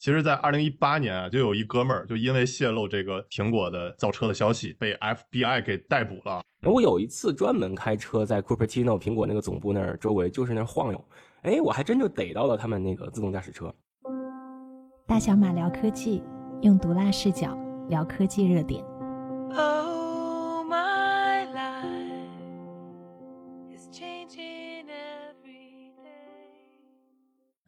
其实，在二零一八年啊，就有一哥们儿就因为泄露这个苹果的造车的消息，被 FBI 给逮捕了。我有一次专门开车在 Cupertino 苹果那个总部那儿周围，就是那儿晃悠，哎，我还真就逮到了他们那个自动驾驶车。大小马聊科技，用毒辣视角聊科技热点。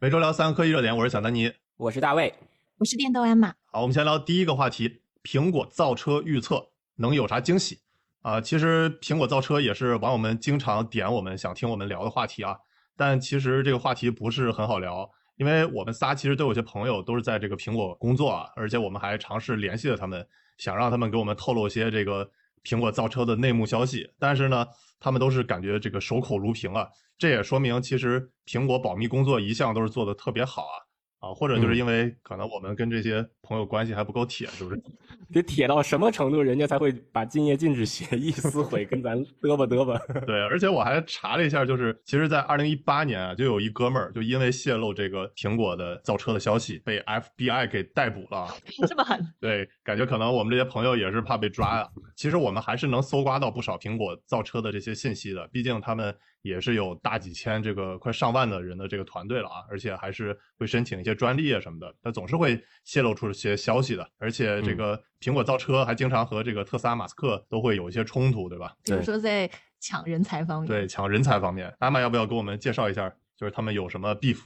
每周聊三个科技热点，我是小丹尼，我是大卫，我是电动安马。好，我们先聊第一个话题：苹果造车预测能有啥惊喜啊？其实苹果造车也是网友们经常点我们想听我们聊的话题啊。但其实这个话题不是很好聊，因为我们仨其实都有些朋友都是在这个苹果工作啊，而且我们还尝试联系了他们，想让他们给我们透露一些这个苹果造车的内幕消息，但是呢，他们都是感觉这个守口如瓶啊。这也说明，其实苹果保密工作一向都是做的特别好啊。啊，或者就是因为可能我们跟这些朋友关系还不够铁，是不是？得铁到什么程度，人家才会把禁业禁止协议撕毁，跟咱嘚吧嘚吧？对，而且我还查了一下，就是其实，在二零一八年啊，就有一哥们儿就因为泄露这个苹果的造车的消息，被 FBI 给逮捕了。这么狠？对，感觉可能我们这些朋友也是怕被抓呀。其实我们还是能搜刮到不少苹果造车的这些信息的，毕竟他们也是有大几千这个快上万的人的这个团队了啊，而且还是会申请一些。专利啊什么的，他总是会泄露出一些消息的，而且这个苹果造车还经常和这个特斯拉马斯克都会有一些冲突，对吧？比如说在抢人才方面。对，抢人才方面，阿玛要不要给我们介绍一下，就是他们有什么 beef？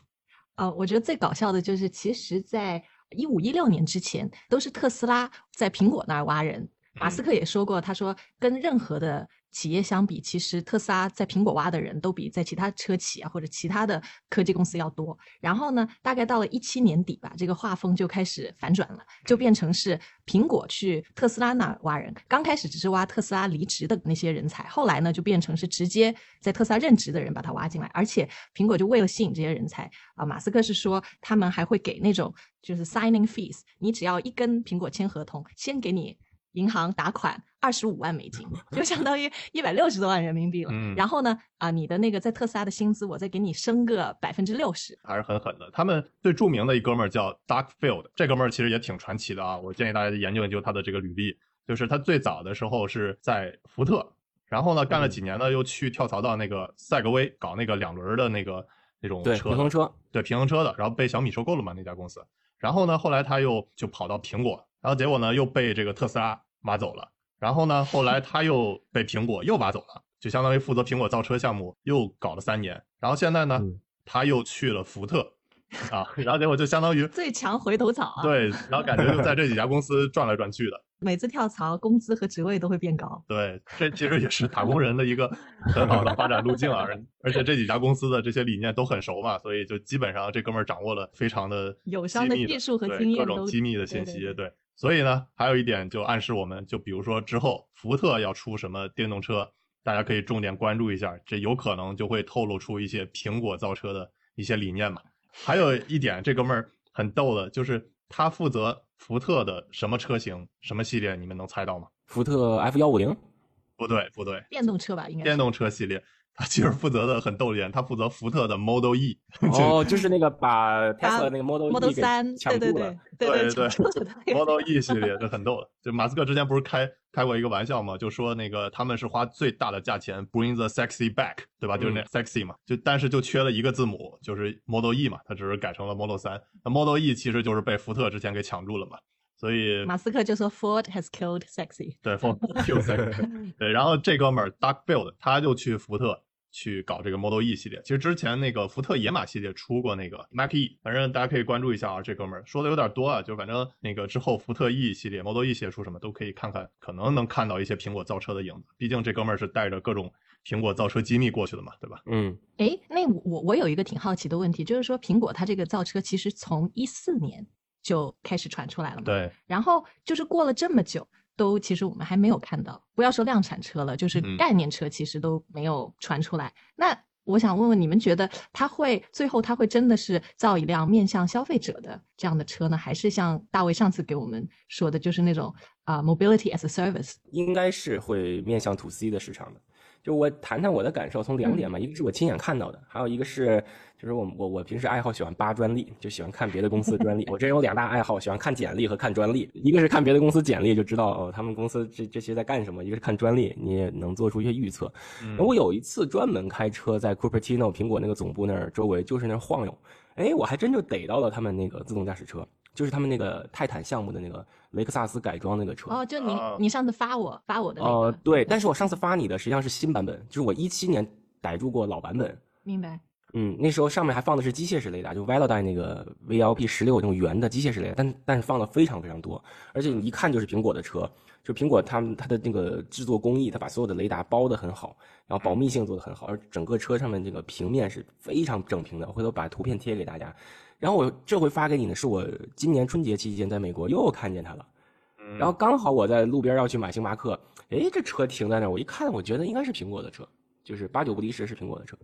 呃，我觉得最搞笑的就是，其实，在一五一六年之前，都是特斯拉在苹果那儿挖人。马斯克也说过，他说跟任何的。企业相比，其实特斯拉在苹果挖的人都比在其他车企啊或者其他的科技公司要多。然后呢，大概到了一七年底吧，这个画风就开始反转了，就变成是苹果去特斯拉那挖人。刚开始只是挖特斯拉离职的那些人才，后来呢就变成是直接在特斯拉任职的人把他挖进来。而且苹果就为了吸引这些人才啊，马斯克是说他们还会给那种就是 signing fees，你只要一跟苹果签合同，先给你。银行打款二十五万美金，就相当于一百六十多万人民币了。嗯，然后呢，啊，你的那个在特斯拉的薪资，我再给你升个百分之六十，还是很狠的。他们最著名的一哥们儿叫 Dark Field，这哥们儿其实也挺传奇的啊。我建议大家研究研究他的这个履历，就是他最早的时候是在福特，然后呢干了几年呢，又去跳槽到那个赛格威搞那个两轮的那个那种车，平衡车，对平衡车的，然后被小米收购了嘛那家公司。然后呢，后来他又就跑到苹果，然后结果呢又被这个特斯拉。挖走了，然后呢？后来他又被苹果又挖走了，就相当于负责苹果造车项目又搞了三年。然后现在呢，他又去了福特，啊，然后结果就相当于最强回头草啊。对，然后感觉就在这几家公司转来转去的。每次跳槽，工资和职位都会变高。对，这其实也是打工人的一个很好的发展路径啊。而且这几家公司的这些理念都很熟嘛，所以就基本上这哥们儿掌握了非常的友商的技术和经验，各种机密的信息，对。所以呢，还有一点就暗示我们，就比如说之后福特要出什么电动车，大家可以重点关注一下，这有可能就会透露出一些苹果造车的一些理念嘛。还有一点，这哥们儿很逗的，就是他负责福特的什么车型、什么系列，你们能猜到吗？福特 F 幺五零？不对，不对，电动车吧，应该。电动车系列。他其实负责的很逗一点，他负责福特的 Model E。哦，就是那个把 Tesla 那个 Model Model 三抢住了。对对对对，Model E 系列就很逗的。就马斯克之前不是开开过一个玩笑嘛，就说那个他们是花最大的价钱 bring the sexy back，对吧？就是那 sexy 嘛，就但是就缺了一个字母，就是 Model E 嘛，他只是改成了 Model 三。那 Model E 其实就是被福特之前给抢住了嘛。所以马斯克就说 Ford has killed sexy。对，Ford killed sexy。对，然后这哥们儿 Doug Field 他就去福特。去搞这个 Model E 系列，其实之前那个福特野马系列出过那个 Mach E，反正大家可以关注一下啊。这哥们儿说的有点多啊，就反正那个之后福特 E 系列、Model E 系列出什么都可以看看，可能能看到一些苹果造车的影子。毕竟这哥们儿是带着各种苹果造车机密过去的嘛，对吧？嗯。哎，那我我有一个挺好奇的问题，就是说苹果它这个造车其实从一四年就开始传出来了嘛？对。然后就是过了这么久。都其实我们还没有看到，不要说量产车了，就是概念车其实都没有传出来。那我想问问你们，觉得它会最后它会真的是造一辆面向消费者的这样的车呢，还是像大卫上次给我们说的，就是那种啊 mobility as a service？应该是会面向 to C 的市场的。就我谈谈我的感受，从两点嘛，一个是我亲眼看到的，还有一个是就是我我我平时爱好喜欢扒专利，就喜欢看别的公司的专利。我这人有两大爱好，喜欢看简历和看专利。一个是看别的公司简历，就知道哦他们公司这这些在干什么；一个是看专利，你也能做出一些预测。我有一次专门开车在 Cupertino 苹果那个总部那儿周围，就是那儿晃悠，哎，我还真就逮到了他们那个自动驾驶车。就是他们那个泰坦项目的那个雷克萨斯改装那个车哦，就你啊你上次发我发我的那哦、个，对，但是我上次发你的实际上是新版本，就是我一七年逮住过老版本。明白？嗯，那时候上面还放的是机械式雷达，就 Velodyne 那个 VLP 十六那种圆的机械式雷达，但但是放的非常非常多，而且你一看就是苹果的车，就苹果他们它的那个制作工艺，它把所有的雷达包的很好，然后保密性做的很好，而整个车上面这个平面是非常整平的，我回头把图片贴给大家。然后我这回发给你呢，是我今年春节期间在美国又看见它了。嗯然后刚好我在路边要去买星巴克，哎，这车停在那儿，我一看，我觉得应该是苹果的车，就是八九不离十是苹果的车，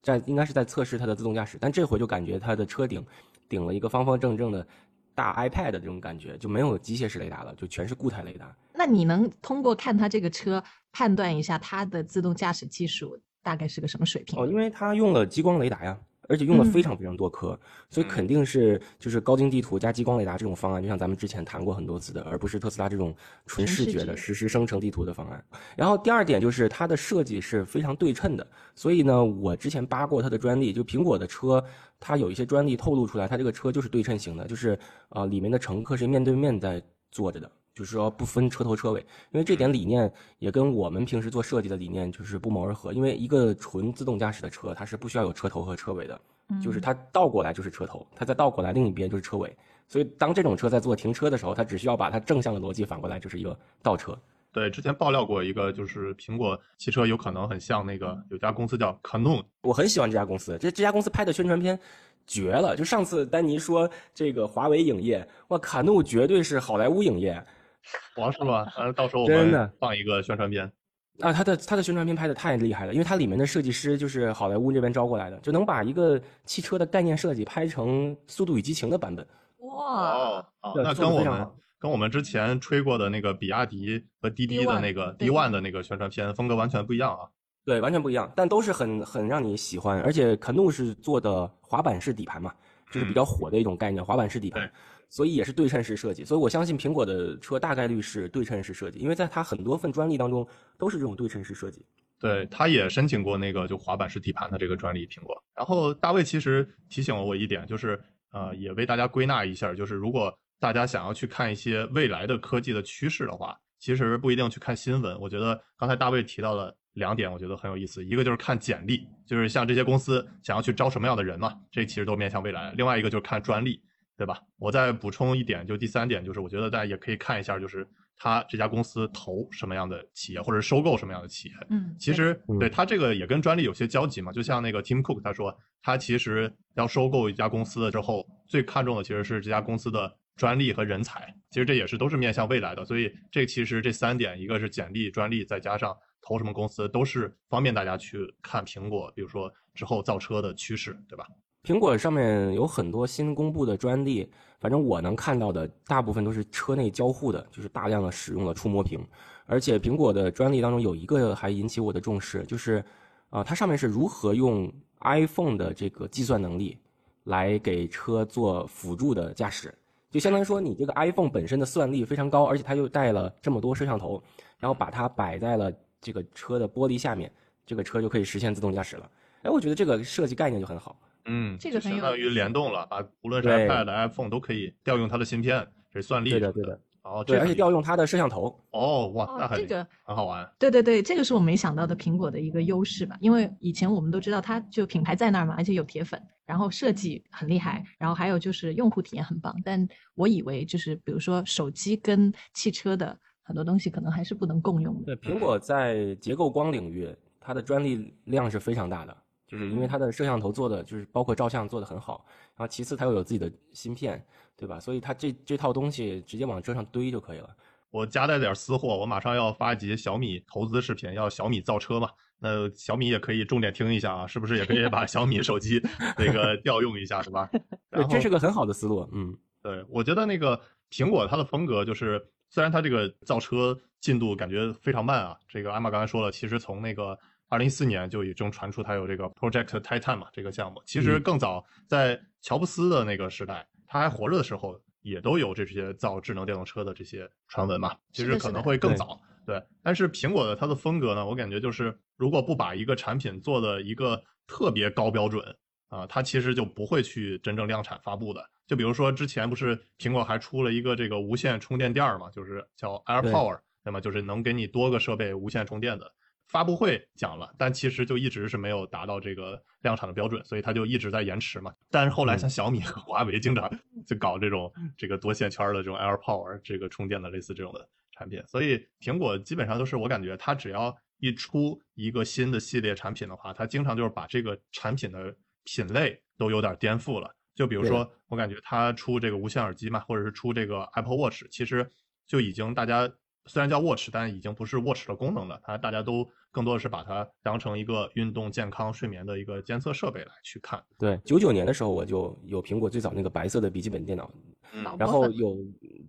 在应该是在测试它的自动驾驶，但这回就感觉它的车顶顶了一个方方正正的大 iPad 的这种感觉，就没有机械式雷达了，就全是固态雷达。那你能通过看它这个车判断一下它的自动驾驶技术大概是个什么水平？哦，因为它用了激光雷达呀，而且用了非常非常多颗，所以肯定是就是高精地图加激光雷达这种方案，就像咱们之前谈过很多次的，而不是特斯拉这种纯视觉的实时生成地图的方案。然后第二点就是它的设计是非常对称的，所以呢，我之前扒过它的专利，就苹果的车，它有一些专利透露出来，它这个车就是对称型的，就是呃里面的乘客是面对面在坐着的。就是说不分车头车尾，因为这点理念也跟我们平时做设计的理念就是不谋而合。因为一个纯自动驾驶的车，它是不需要有车头和车尾的，就是它倒过来就是车头，它再倒过来另一边就是车尾。所以当这种车在做停车的时候，它只需要把它正向的逻辑反过来，就是一个倒车。对，之前爆料过一个，就是苹果汽车有可能很像那个有家公司叫 Canon，我很喜欢这家公司，这这家公司拍的宣传片绝了。就上次丹尼说这个华为影业，哇，卡怒绝对是好莱坞影业。王师傅？呃，到时候我们放一个宣传片。啊，他的他的宣传片拍的太厉害了，因为它里面的设计师就是好莱坞这边招过来的，就能把一个汽车的概念设计拍成《速度与激情》的版本。哇哦，，那跟我们跟我们之前吹过的那个比亚迪和滴滴的那个对 D One 的那个宣传片风格完全不一样啊。对，完全不一样，但都是很很让你喜欢，而且肯怒是做的滑板式底盘嘛，就是比较火的一种概念，滑板式底盘，所以也是对称式设计，所以我相信苹果的车大概率是对称式设计，因为在它很多份专利当中都是这种对称式设计。对，他也申请过那个就滑板式底盘的这个专利，苹果。然后大卫其实提醒了我一点，就是呃，也为大家归纳一下，就是如果大家想要去看一些未来的科技的趋势的话，其实不一定去看新闻。我觉得刚才大卫提到了两点，我觉得很有意思。一个就是看简历，就是像这些公司想要去招什么样的人嘛，这其实都面向未来。另外一个就是看专利，对吧？我再补充一点，就第三点，就是我觉得大家也可以看一下，就是他这家公司投什么样的企业，或者收购什么样的企业。嗯，其实嗯对他这个也跟专利有些交集嘛，就像那个 Tim Cook 他说，他其实要收购一家公司了之后，最看重的其实是这家公司的专利和人才。其实这也是都是面向未来的，所以这其实这三点，一个是简历、专利，再加上投什么公司，都是方便大家去看苹果，比如说之后造车的趋势，对吧？苹果上面有很多新公布的专利，反正我能看到的大部分都是车内交互的，就是大量的使用了触摸屏，而且苹果的专利当中有一个还引起我的重视，就是，啊、它上面是如何用 iPhone 的这个计算能力来给车做辅助的驾驶，就相当于说你这个 iPhone 本身的算力非常高，而且它又带了这么多摄像头，然后把它摆在了这个车的玻璃下面，这个车就可以实现自动驾驶了。哎，我觉得这个设计概念就很好。嗯，这个相当于联动了，啊无论是 iPad、iPhone 都可以调用它的芯片，这是算力对的对的。哦，对，而且调用它的摄像头。哦，哇，那哦，很这个很好玩。对对对，这个是我没想到的苹果的一个优势吧？因为以前我们都知道它就品牌在那儿嘛，而且有铁粉，然后设计很厉害，然后还有就是用户体验很棒。但我以为就是比如说手机跟汽车的很多东西可能还是不能共用的。对，苹果在结构光领域，它的专利量是非常大的，就是因为它的摄像头做的就是包括照相做的很好，然后其次它又有自己的芯片，对吧？所以它这这套东西直接往车上堆就可以了。我夹带点私货，我马上要发一集小米投资视频，要小米造车嘛。那小米也可以重点听一下啊，是不是也可以把小米手机 那个调用一下，是吧？对这是个很好的思路。嗯，对，我觉得那个苹果它的风格就是，虽然它这个造车进度感觉非常慢啊，这个艾玛刚才说了，其实从那个二零一四年就已经传出它有这个 Project Titan 嘛这个项目。其实更早在乔布斯的那个时代，他还活着的时候，也都有这些造智能电动车的这些传闻嘛。其实可能会更早。对，但是苹果的它的风格呢，我感觉就是如果不把一个产品做的一个特别高标准啊，它其实就不会去真正量产发布的。就比如说之前不是苹果还出了一个这个无线充电垫嘛，就是叫 AirPower，那么就是能给你多个设备无线充电的。发布会讲了，但其实就一直是没有达到这个量产的标准，所以它就一直在延迟嘛。但是后来像小米和华为经常 就搞这种这个多线圈的这种 AirPower 这个充电的类似这种的产品，所以苹果基本上都是我感觉它只要一出一个新的系列产品的话，它经常就是把这个产品的品类都有点颠覆了。就比如说，我感觉它出这个无线耳机嘛，或者是出这个 Apple Watch，其实就已经大家虽然叫 Watch，但已经不是 Watch 的功能了，它大家都。更多的是把它当成一个运动、健康、睡眠的一个监测设备来去看。对，九九年的时候我就有苹果最早那个白色的笔记本电脑，然后有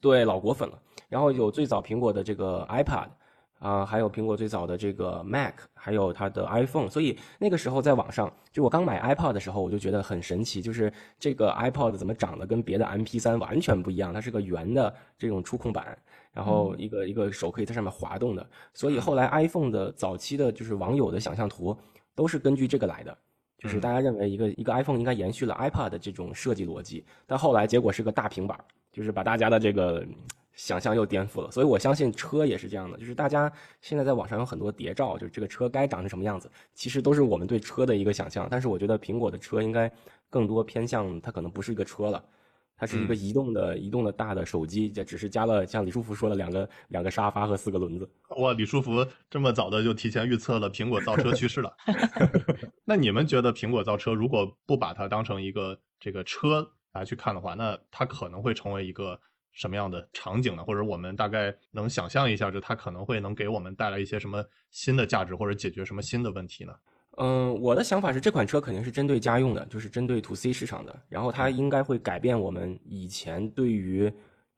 对老果粉了，然后有最早苹果的这个 iPad，啊，还有苹果最早的这个 Mac，还有它的 iPhone。所以那个时候在网上，就我刚买 iPod 的时候，我就觉得很神奇，就是这个 iPod 怎么长得跟别的 MP3 完全不一样？它是个圆的这种触控板。然后一个一个手可以在上面滑动的，所以后来 iPhone 的早期的就是网友的想象图都是根据这个来的，就是大家认为一个一个 iPhone 应该延续了 iPad 的这种设计逻辑，但后来结果是个大平板，就是把大家的这个想象又颠覆了。所以我相信车也是这样的，就是大家现在在网上有很多谍照，就是这个车该长成什么样子，其实都是我们对车的一个想象。但是我觉得苹果的车应该更多偏向它可能不是一个车了。它是一个移动的、移动的大的手机，这只是加了像李书福说的两个两个沙发和四个轮子。哇，李书福这么早的就提前预测了苹果造车趋势了。那你们觉得苹果造车如果不把它当成一个这个车来去看的话，那它可能会成为一个什么样的场景呢？或者我们大概能想象一下，就它可能会能给我们带来一些什么新的价值，或者解决什么新的问题呢？嗯，我的想法是这款车肯定是针对家用的，就是针对 to C 市场的。然后它应该会改变我们以前对于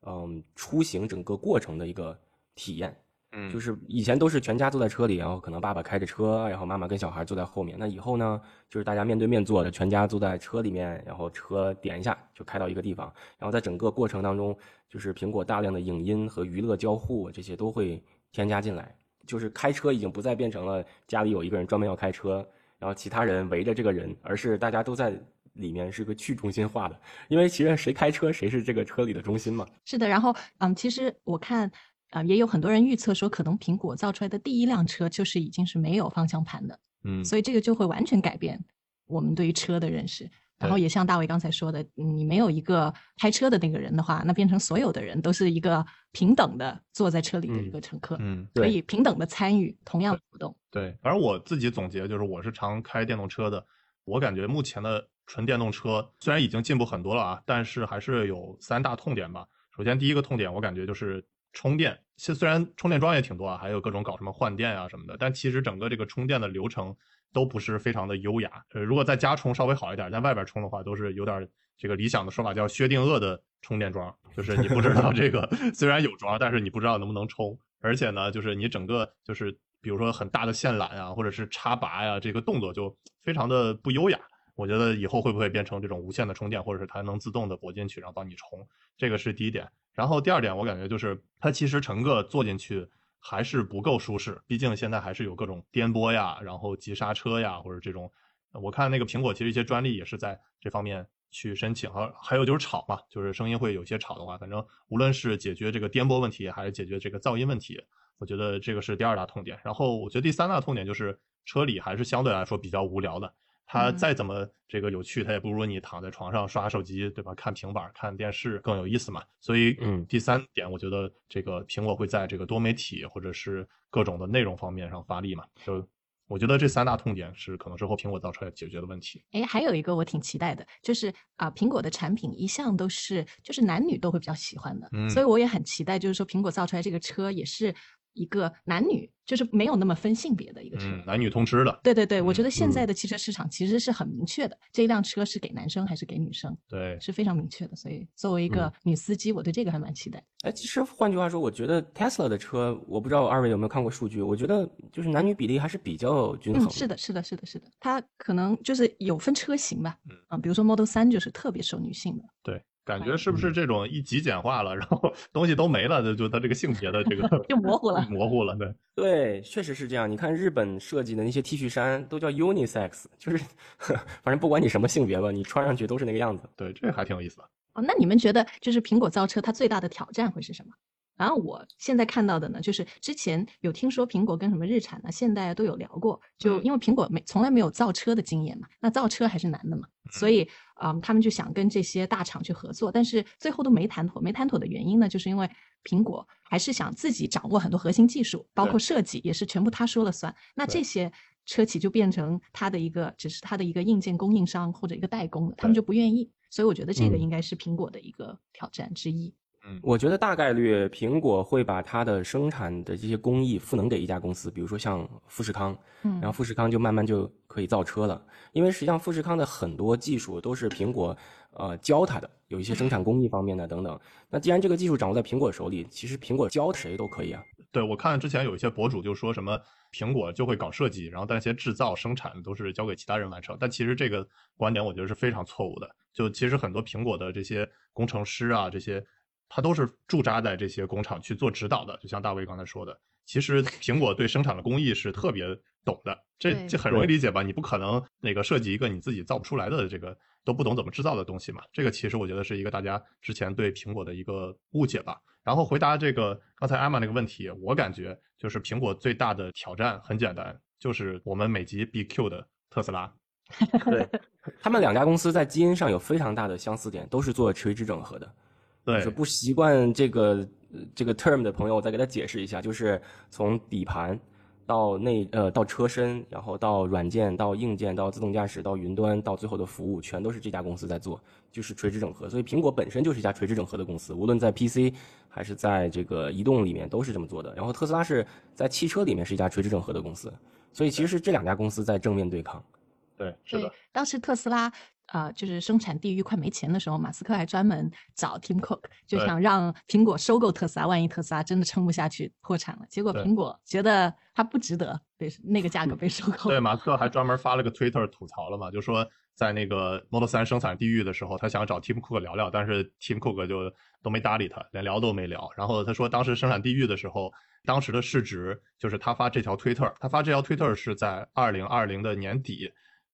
嗯出行整个过程的一个体验。嗯，就是以前都是全家坐在车里，然后可能爸爸开着车，然后妈妈跟小孩坐在后面。那以后呢，就是大家面对面坐着，全家坐在车里面，然后车点一下就开到一个地方。然后在整个过程当中，就是苹果大量的影音和娱乐交互这些都会添加进来。就是开车已经不再变成了家里有一个人专门要开车，然后其他人围着这个人，而是大家都在里面是个去中心化的，因为其实谁开车谁是这个车里的中心嘛。是的，然后嗯，其实我看啊，也有很多人预测说，可能苹果造出来的第一辆车就是已经是没有方向盘的，嗯，所以这个就会完全改变我们对于车的认识。然后也像大卫刚才说的，你没有一个开车的那个人的话，那变成所有的人都是一个平等的坐在车里的一个乘客，嗯，可以平等的参与同样的活动。对，反正我自己总结就是，我是常开电动车的，我感觉目前的纯电动车虽然已经进步很多了啊，但是还是有三大痛点吧。首先第一个痛点，我感觉就是充电，现虽然充电桩也挺多啊，还有各种搞什么换电啊什么的，但其实整个这个充电的流程。都不是非常的优雅，呃，如果在家充稍微好一点，在外边充的话，都是有点这个理想的说法叫薛定谔的充电桩，就是你不知道这个 虽然有桩，但是你不知道能不能充，而且呢，就是你整个就是比如说很大的线缆啊，或者是插拔呀，这个动作就非常的不优雅。我觉得以后会不会变成这种无线的充电，或者是它能自动的拨进去然后帮你充，这个是第一点。然后第二点，我感觉就是它其实乘个坐进去。还是不够舒适，毕竟现在还是有各种颠簸呀，然后急刹车呀，或者这种。我看那个苹果其实一些专利也是在这方面去申请，还还有就是吵嘛，就是声音会有些吵的话，反正无论是解决这个颠簸问题，还是解决这个噪音问题，我觉得这个是第二大痛点。然后我觉得第三大痛点就是车里还是相对来说比较无聊的。它再怎么这个有趣，它也不如你躺在床上刷手机，对吧？看平板、看电视更有意思嘛。所以，嗯，第三点，我觉得这个苹果会在这个多媒体或者是各种的内容方面上发力嘛。就我觉得这三大痛点是可能之后苹果造出来解决的问题。哎，还有一个我挺期待的，就是啊，苹果的产品一向都是就是男女都会比较喜欢的，所以我也很期待，就是说苹果造出来这个车也是一个男女就是没有那么分性别的一个车。嗯，男女通吃的。对对对，我觉得现嗯在的汽车市场其实是很明确的，这一辆车是给男生还是给女生，对，是非常明确的。所以作为一个嗯女司机，我对这个还蛮期待。哎，其实换句话说，我觉得 Tesla 的车，我不知道二位有没有看过数据，我觉得就是男女比例还是比较均衡嗯，是的，是的，是的，是的，它可能就是有分车型吧，嗯啊，比如说 Model 3就是特别受女性的，对，感觉是不是这种一极简化了，然后 东西都没了，就就它这个性别的这个 就模糊了 模糊了，对，对，确实是这样。你看日本设计的那些 T 恤衫都叫 unisex，就是反正不管你什么性别吧，你穿上去都是那个样子。对，这还挺有意思的。哦，那你们觉得就是苹果造车它最大的挑战会是什么？然后我现在看到的呢，就是之前有听说苹果跟什么日产啊、现代啊都有聊过，就嗯因为苹果没从来没有造车的经验嘛，那造车还是难的嘛，所以嗯，他们就想跟这些大厂去合作，但是最后都没谈妥。没谈妥的原因呢，就是因为苹果还是想自己掌握很多核心技术，包括设计也是全部他说了算。那这些车企就变成他的一个，只是他的一个硬件供应商或者一个代工了，他们就不愿意。所以我觉得这个嗯应该是苹果的一个挑战之一。我觉得大概率苹果会把它的生产的这些工艺赋能给一家公司，比如说像富士康，嗯然后富士康就慢慢就可以造车了。因为实际上富士康的很多技术都是苹果呃教它的，有一些生产工艺方面的等等。那既然这个技术掌握在苹果手里，其实苹果教谁都可以啊。对，我看之前有一些博主就说什么苹果就会搞设计，然后但一些制造生产都是交给其他人完成。但其实这个观点我觉得是非常错误的。就其实很多苹果的这些工程师啊，这些他都是驻扎在这些工厂去做指导的。就像大卫刚才说的，其实苹果对生产的工艺是特别懂的，这这很容易理解吧？你不可能那个设计一个你自己造不出来的这个都不懂怎么制造的东西嘛。这个其实我觉得是一个大家之前对苹果的一个误解吧。然后回答这个刚才艾玛那个问题，我感觉就是苹果最大的挑战很简单，就是我们美籍 BQ 的特斯拉。对，他们两家公司在基因上有非常大的相似点，都是做垂直整合的。对就是不习惯这个呃这个 term 的朋友，我再给他解释一下，就是从底盘到内呃到车身，然后到软件到硬件到自动驾驶到云端到最后的服务，全都是这家公司在做，就是垂直整合。所以苹果本身就是一家垂直整合的公司，无论在 PC 还是在这个移动里面都是这么做的。然后特斯拉是在汽车里面是一家垂直整合的公司，所以其实是这两家公司在正面对抗。对，是的，，当时特斯拉呃就是生产地域快没钱的时候，马斯克还专门找 Tim Cook，就想让苹果收购特斯拉，万一特斯拉真的撑不下去破产了，结果苹果觉得它不值得被那个价格被收购。对，马斯克还专门发了个 Twitter 吐槽了嘛，就说在那个 Model 3生产地域的时候，他想找 Tim Cook 聊聊，但是 Tim Cook 就都没搭理他，连聊都没聊。然后他说当时生产地域的时候，当时的市值就是他发这条 Twitter，他发这条 Twitter 是在二零二零的年底。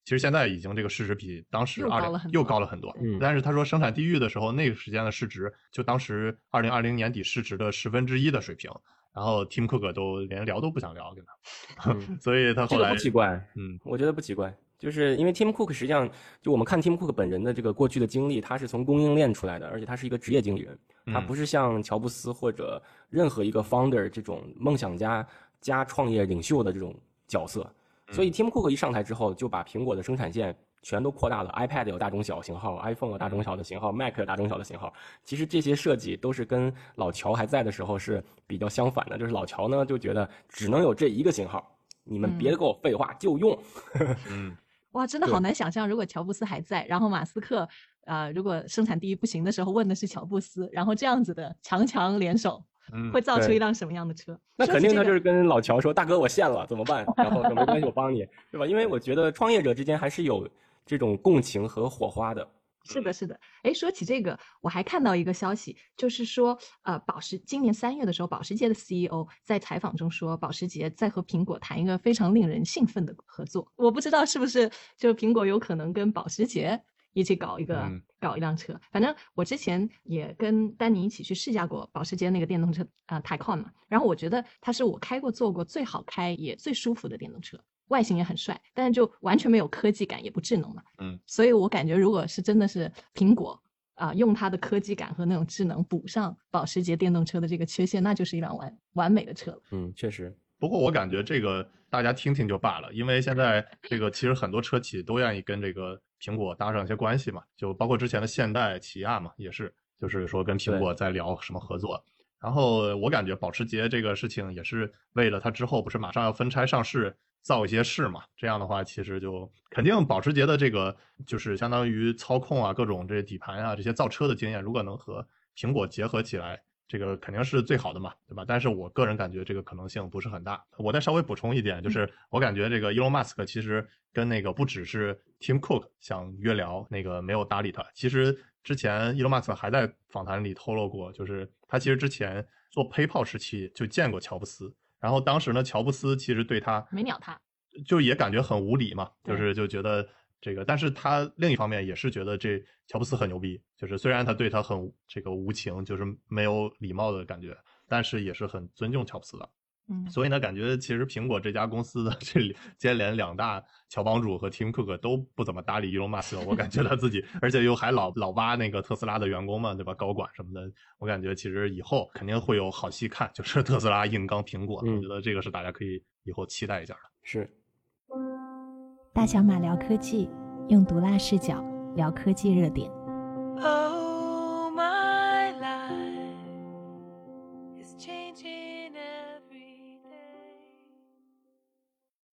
其实现在已经这个市值比当时又二零高了很多又高了很多，嗯但是他说生产地域的时候，那个时间的市值就当时二零二零年底市值的十分之一的水平，然后 Tim Cook 都连聊都不想聊跟他，嗯 所以他这个后来不奇怪，嗯我觉得不奇怪，就是因为 Tim Cook 实际上，就我们看 Tim Cook 本人的这个过去的经历，他是从供应链出来的，而且他是一个职业经理人，他嗯不是像乔布斯或者任何一个 founder 这种梦想家加创业领袖的这种角色。所以 Tim Cook 一上台之后，就把苹果的生产线全都扩大了，iPad 有大中小型号，iPhone 有大中小的型号，Mac 有大中小的型号。其实这些设计都是跟老乔还在的时候是比较相反的，就是老乔呢就觉得只能有这一个型号，你们别给我废话，就用。嗯。哇，真的好难想象，如果乔布斯还在，然后马斯克，呃，如果生产第一不行的时候问的是乔布斯，然后这样子的强强联手，嗯会造出一辆什么样的车？那肯定他就是跟老乔说：“大哥，我陷了，怎么办？”然后说：“没关系，我帮你，对吧？”因为我觉得创业者之间还是有这种共情和火花的。是的，是的。哎，说起这个，我还看到一个消息，就是说，呃，保时今年三月的时候，保时捷的 CEO 在采访中说，保时捷在和苹果谈一个非常令人兴奋的合作。我不知道是不是就是苹果有可能跟保时捷一起搞一个、嗯搞一辆车。反正我之前也跟丹尼一起去试驾过保时捷那个电动车啊、呃、Taycan 嘛，然后我觉得它是我开过坐过最好开也最舒服的电动车。外形也很帅，但是就完全没有科技感，也不智能嘛。嗯，所以我感觉，如果是真的是苹果啊、用它的科技感和那种智能补上保时捷电动车的这个缺陷，那就是一辆完完美的车了。嗯，确实。不过我感觉这个大家听听就罢了，因为现在这个其实很多车企都愿意跟这个苹果搭上一些关系嘛，就包括之前的现代、起亚嘛，也是，就是说跟苹果在聊什么合作。然后我感觉保时捷这个事情也是为了它之后不是马上要分拆上市，造一些势嘛。这样的话，其实就肯定保时捷的这个就是相当于操控啊，各种这些底盘啊，这些造车的经验，如果能和苹果结合起来，这个肯定是最好的嘛，对吧？但是我个人感觉这个可能性不是很大。我再稍微补充一点，就是我感觉这个 Elon Musk 其实跟那个不只是 Tim Cook 想约聊，那个没有搭理他。其实之前 Elon Musk 还在访谈里透露过，就是他其实之前做 PayPal 时期就见过乔布斯，然后当时呢，乔布斯其实对他没鸟他，就也感觉很无理嘛，就是就觉得这个，但是他另一方面也是觉得这乔布斯很牛逼，就是虽然他对他很这个无情，就是没有礼貌的感觉，但是也是很尊重乔布斯的。嗯，所以呢，感觉其实苹果这家公司的这接连两大乔帮主和 Tim Cook 都不怎么搭理 Elon Musk，我感觉他自己，而且又还老老挖那个特斯拉的员工嘛，对吧？高管什么的，我感觉其实以后肯定会有好戏看，就是特斯拉硬刚苹果，嗯我觉得这个是大家可以以后期待一下的。是。大小马聊科技，用毒辣视角聊科技热点。Oh, my life is changing every day.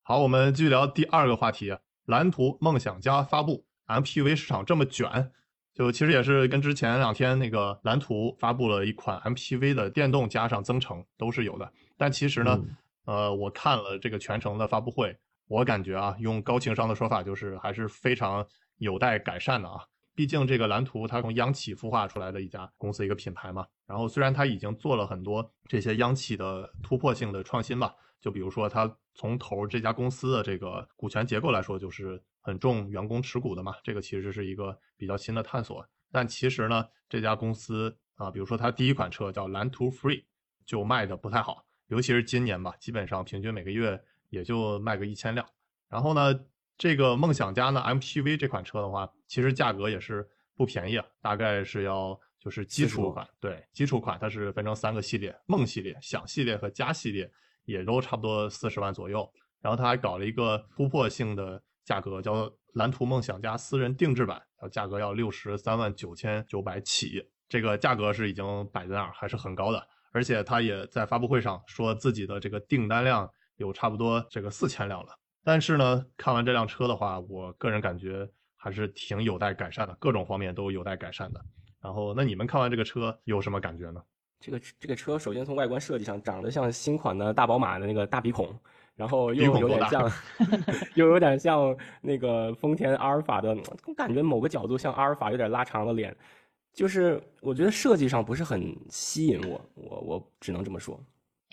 好，我们继续聊第二个话题，蓝图梦想家发布 MPV 市场这么卷，就其实也是跟之前两天那个蓝图发布了一款 MPV 的电动加上增程都是有的，但其实呢，呃，我看了这个全程的发布会，我感觉啊，用高情商的说法就是还是非常有待改善的啊。毕竟这个蓝图它从央企孵化出来的一家公司一个品牌嘛，然后虽然它已经做了很多这些央企的突破性的创新吧，就比如说它从头这家公司的这个股权结构来说，就是很重员工持股的嘛，这个其实是一个比较新的探索。但其实呢，这家公司啊，比如说它第一款车叫蓝图 Free，就卖的不太好，尤其是今年吧，基本上平均每个月也就卖个一千辆。然后呢，这个梦想家呢 MPV 这款车的话，其实价格也是不便宜啊，大概是要就是基础款，对，基础款它是分成三个系列，梦系列、想系列和家系列，也都差不多四十万左右。然后他还搞了一个突破性的价格，叫蓝图梦想家私人定制版，然后价格要六十三万九千九百起，这个价格是已经摆在那儿，还是很高的。而且他也在发布会上说自己的这个订单量有差不多这个四千辆了。但是呢，看完这辆车的话，我个人感觉还是挺有待改善的，各种方面都有待改善的。然后，那你们看完这个车有什么感觉呢？这个这个车首先从外观设计上长得像新款的大宝马的那个大鼻孔，然后又有点像，又有点像那个丰田阿尔法的，感觉某个角度像阿尔法有点拉长了脸，就是我觉得设计上不是很吸引我，我我只能这么说。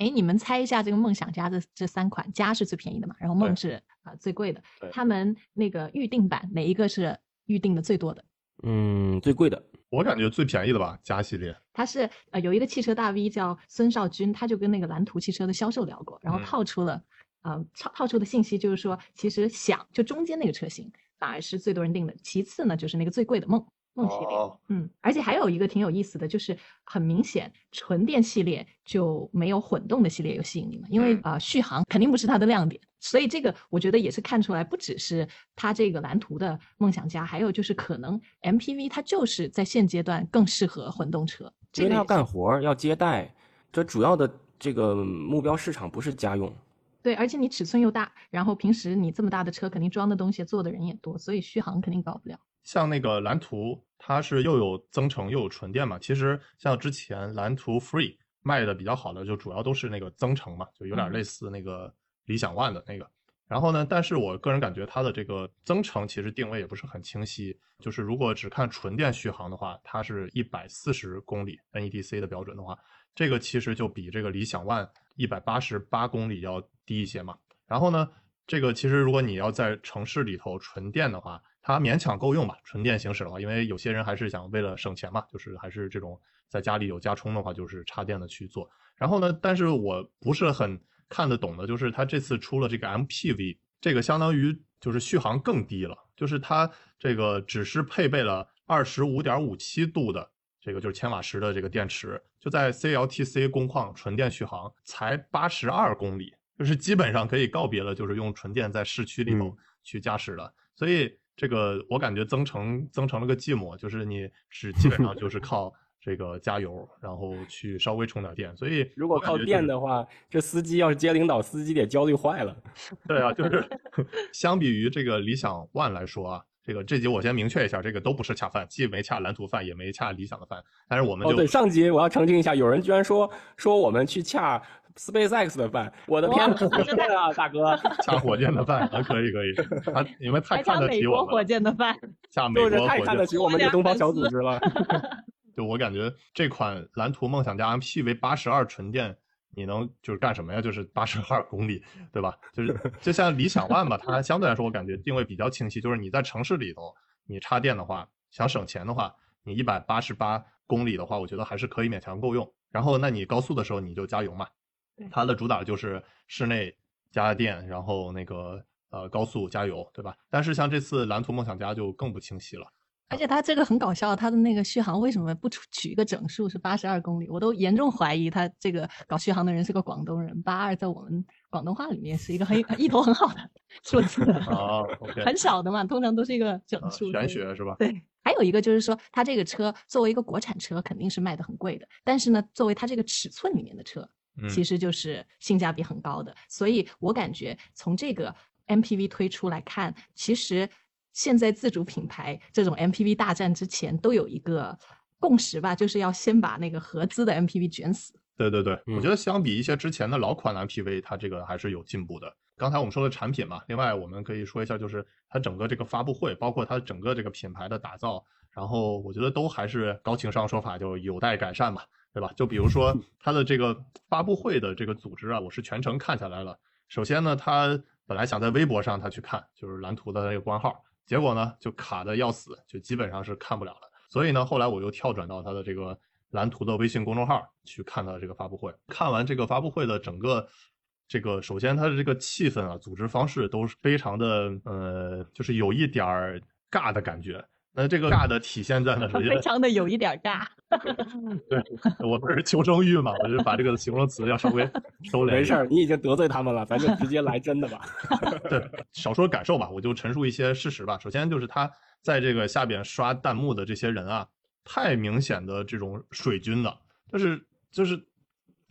哎，你们猜一下，这个梦想家的这三款，家是最便宜的嘛，然后梦是啊、最贵的对。他们那个预定版哪一个是预定的最多的？嗯，最贵的，我感觉最便宜的吧，家系列。他是呃有一个汽车大 V 叫孙少军，他就跟那个蓝图汽车的销售聊过，然后嗯套出了，呃套套出的信息就是说，其实想就中间那个车型反而是最多人订的，其次呢就是那个最贵的梦梦系列。哦嗯，而且还有一个挺有意思的，就是很明显，纯电系列就没有混动的系列有吸引力嘛，因为嗯啊、呃续航肯定不是它的亮点，所以这个我觉得也是看出来，不只是它这个蓝图的梦想家，还有就是可能 MPV 它就是在现阶段更适合混动车，这因为它要干活儿，要接待，这主要的这个目标市场不是家用。对，而且你尺寸又大，然后平时你这么大的车，肯定装的东西、坐的人也多，所以续航肯定搞不了。像那个蓝图，它是又有增程又有纯电嘛。其实像之前蓝图 Free 卖的比较好的，就主要都是那个增程嘛，就有点嗯类似那个理想 ONE 的那个。然后呢，但是我个人感觉它的这个增程其实定位也不是很清晰。就是如果只看纯电续航的话，它是一百四十公里 NEDC 的标准的话，这个其实就比这个理想 ONE 一百八十八公里要低一些嘛。然后呢，这个其实如果你要在城市里头纯电的话，它勉强够用吧，纯电行驶的话，因为有些人还是想为了省钱嘛，就是还是这种在家里有家充的话，就是插电的去做。然后呢，但是我不是很看得懂的，就是它这次出了这个 MPV，这个相当于就是续航更低了，就是它这个只是配备了二十五点五七度的这个就是千瓦时的这个电池，就在 CLTC 工况纯电续航才八十二公里，就是基本上可以告别了，就是用纯电在市区里头嗯去驾驶了。所以这个我感觉增程增程了个寂寞，就是你是基本上就是靠这个加油，然后去稍微充点电。所以如果靠电的话，这司机要是接领导，司机得焦虑坏了。对啊，就是 相比于这个理想 ONE 来说啊，这个这集我先明确一下，这个都不是恰饭，既没恰蓝图饭，也没恰理想的饭。但是我们哦，就、对，上集我要澄清一下，有人居然说说我们去恰 SpaceX 的饭，我的天哪，真的啊，大哥，恰火箭的饭啊，可以可以，啊，你们太看得起我们了，箭的饭，恰美就是国火箭。太看得起我们这个东方小组织了。就我感觉这款蓝图梦想家 MPV 八十二纯电，你能就是干什么呀？就是八十二公里，对吧？就是 就像理想 ONE 吧，它相对来说我感觉定位比较清晰，就是你在城市里头你插电的话，想省钱的话，你一百八十八公里的话，我觉得还是可以勉强够用。然后那你高速的时候你就加油嘛，它的主打就是室内加电，然后那个呃高速加油，对吧？但是像这次蓝图梦想家就更不清晰了。而且它这个很搞笑，它的那个续航为什么不取取一个整数是八十二公里？我都严重怀疑他这个搞续航的人是个广东人。八二在我们广东话里面是一个很 一头很好的 数字，啊很少的嘛，通常都是一个整啊数。玄学是吧？对，还有一个就是说，它这个车作为一个国产车，肯定是卖的很贵的。但是呢，作为它这个尺寸里面的车，嗯其实就是性价比很高的。所以我感觉从这个 MPV 推出来看，其实现在自主品牌这种 MPV 大战之前都有一个共识吧，就是要先把那个合资的 MPV 卷死。对对对，嗯我觉得相比一些之前的老款的 MPV，它这个还是有进步的。刚才我们说的产品嘛，另外我们可以说一下，就是它整个这个发布会，包括它整个这个品牌的打造，然后我觉得都还是高情商说法，就有待改善嘛，对吧？就比如说它的这个发布会的这个组织啊，我是全程看下来了。首先呢，他本来想在微博上他去看，就是蓝图的那个官号，结果呢就卡的要死，就基本上是看不了了。所以呢，后来我又跳转到他的这个蓝图的微信公众号去看他的这个发布会。看完这个发布会的整个这个，首先他的这个气氛啊，组织方式都是非常的呃，就是有一点儿尬的感觉。那这个尬的体现在呢，首非常的有一点尬。对我不是求生欲嘛，我就把这个形容词要稍微收敛。没事儿，你已经得罪他们了，咱就直接来真的吧。对，少说感受吧，我就陈述一些事实吧。首先就是他在这个下边刷弹幕的这些人啊，太明显的这种水军了，就是就是，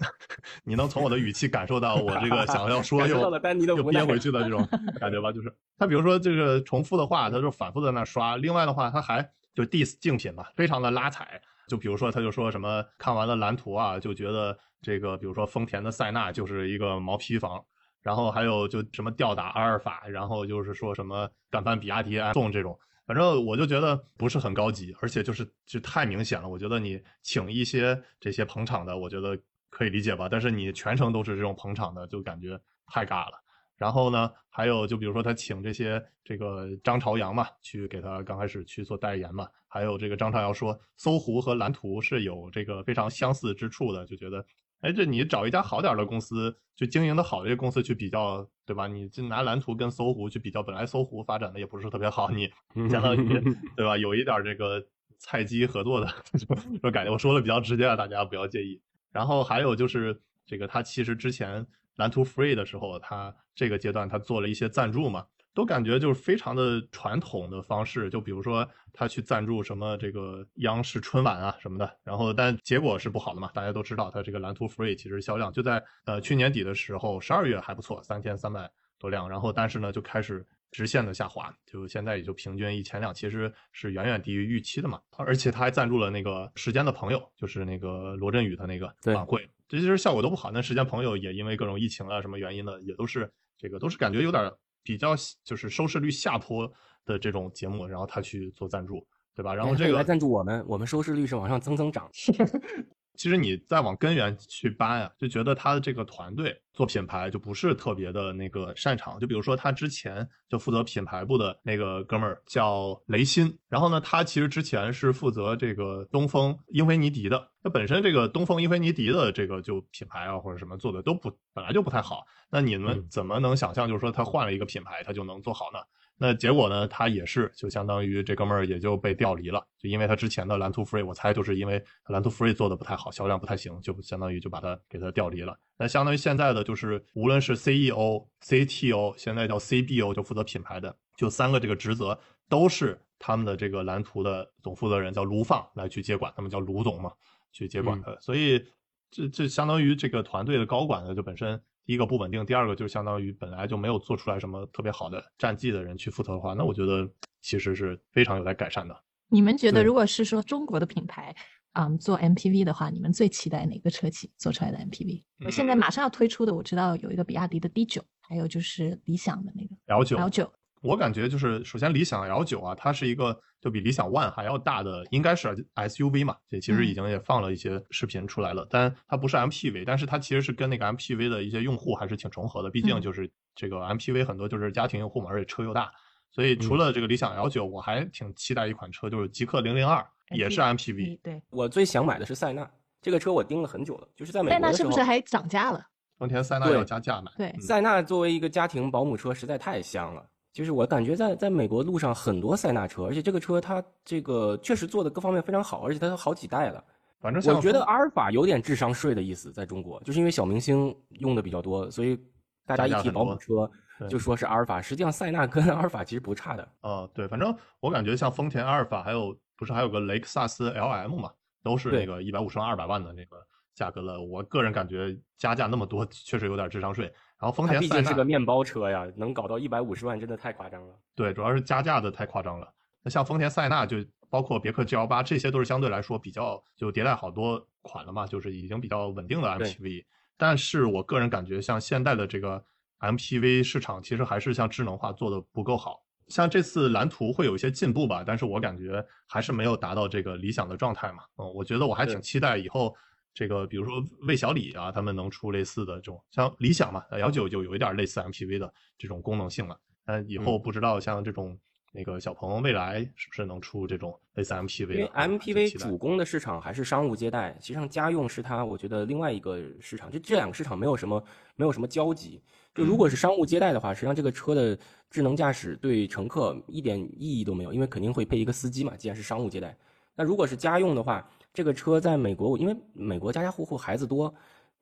你能从我的语气感受到我这个想要说又又憋回去的这种感觉吧。就是他比如说这个重复的话，他就反复在那刷。另外的话，他还就 diss 竞品嘛，非常的拉踩。就比如说，他就说什么看完了蓝图啊，就觉得这个，比如说丰田的塞纳就是一个毛坯房，然后还有就什么吊打阿尔法，然后就是说什么敢翻比亚迪爱送这种，反正我就觉得不是很高级，而且就是就太明显了。我觉得你请一些这些捧场的，我觉得可以理解吧，但是你全程都是这种捧场的，就感觉太尬了。然后呢，还有就比如说他请这些这个张朝阳嘛，去给他刚开始去做代言嘛，还有这个张朝阳说搜狐和蓝图是有这个非常相似之处的，就觉得，哎，这你找一家好点儿的公司，就经营的好的这个公司去比较，对吧？你就拿蓝图跟搜狐去比较，本来搜狐发展的也不是特别好，你相当于对吧？有一点儿这个菜鸡合作的 这种感觉，我说的比较直接啊，大家不要介意。然后还有就是这个，他其实之前蓝图 Free 的时候，他这个阶段他做了一些赞助嘛，都感觉就是非常的传统的方式，就比如说他去赞助什么这个央视春晚啊什么的，然后但结果是不好的嘛，大家都知道他这个蓝图 Free 其实销量就在呃去年底的时候，十二月还不错，三千三百多辆，然后但是呢就开始直线的下滑，就现在也就平均一千辆，其实是远远低于预期的嘛。而且他还赞助了那个时间的朋友，就是那个罗振宇的那个晚会，这其实效果都不好。那时间朋友也因为各种疫情啊什么原因的，也都是这个都是感觉有点比较就是收视率下坡的这种节目，然后他去做赞助，对吧？然后这个哎来赞助我们，我们收视率是往上增增长。其实你再往根源去扒呀，就觉得他的这个团队做品牌就不是特别的那个擅长。就比如说他之前就负责品牌部的那个哥们儿叫雷鑫，然后呢，他其实之前是负责这个东风英菲尼迪的。那本身这个东风英菲尼迪的这个就品牌啊或者什么做的都不本来就不太好。那你们嗯怎么能想象就是说他换了一个品牌他就能做好呢？那结果呢，他也是就相当于这哥们儿也就被调离了，就因为他之前的蓝图 Free，我猜就是因为蓝图 Free 做的不太好，销量不太行，就相当于就把他给他调离了。那相当于现在的就是无论是 CEO、CTO，现在叫 CBO，就负责品牌的，就三个这个职责都是他们的这个蓝图的总负责人叫卢放来去接管，他们叫卢总嘛，去接管的。所以这这相当于这个团队的高管呢，就本身第一个不稳定，第二个就相当于本来就没有做出来什么特别好的战绩的人去负责的话，那我觉得其实是非常有待改善的。你们觉得，如果是说中国的品牌，嗯，做 MPV 的话，你们最期待哪个车企做出来的 MPV？、嗯现在马上要推出的，我知道有一个比亚迪的 D 九，还有就是理想的那个 L 九 L 九。我感觉就是，首先理想 L 九啊，它是一个就比理想 ONE 还要大的，应该是 SUV 嘛，这其实已经也放了一些视频出来了，但它不是 MPV，但是它其实是跟那个 MPV 的一些用户还是挺重合的，毕竟嗯就是这个 MPV 很多就是家庭用户嘛，而且车又大，所以除了这个理想 L 九，我还挺期待一款车，就是极氪零零二，也是 MPV，对，我最想买的是塞纳，这个车我盯了很久了，就是在美塞纳国的时候。是不是还涨价了？丰田塞纳要加价买，对嗯塞纳作为一个家庭保姆车，实在太香了。就是我感觉在在美国路上很多塞纳车，而且这个车它这个确实做的各方面非常好，而且它有好几代了。反正我觉得阿尔法有点智商税的意思，在中国，就是因为小明星用的比较多，所以大家一提保姆车就说是阿尔法，实际上塞纳跟 阿尔法其实不差的。呃，对，反正我感觉像丰田阿尔法，还有不是还有个雷克萨斯 LM 嘛，都是那个一百五十万、二百万的那个价格了。我个人感觉加价那么多，确实有点智商税。然后丰田毕田塞纳竟是个面包车呀，能搞到一百五十万，真的太夸张了。对，主要是加价的太夸张了。那像丰田塞纳，就包括别克 G L 八，这些都是相对来说比较就迭代好多款了嘛，就是已经比较稳定的 MPV。但是我个人感觉，像现在的这个 MPV 市场，其实还是像智能化做的不够好。像这次蓝图会有一些进步吧，但是我感觉还是没有达到这个理想的状态嘛。嗯，我觉得我还挺期待以后这个，比如说魏小李啊，他们能出类似的这种，像理想嘛，L 九就有一点类似 MPV 的这种功能性了。但以后嗯不知道像这种那个小鹏未来是不是能出这种类似 MPV 的？因为 MPV 主攻的市场还是商务接待，实际上家用是它我觉得另外一个市场，就这两个市场没有什么没有什么交集。就如果是商务接待的话，实际上这个车的智能驾驶对乘客一点意义都没有，因为肯定会配一个司机嘛，既然是商务接待。那如果是家用的话，这个车在美国，因为美国家家户户孩子多，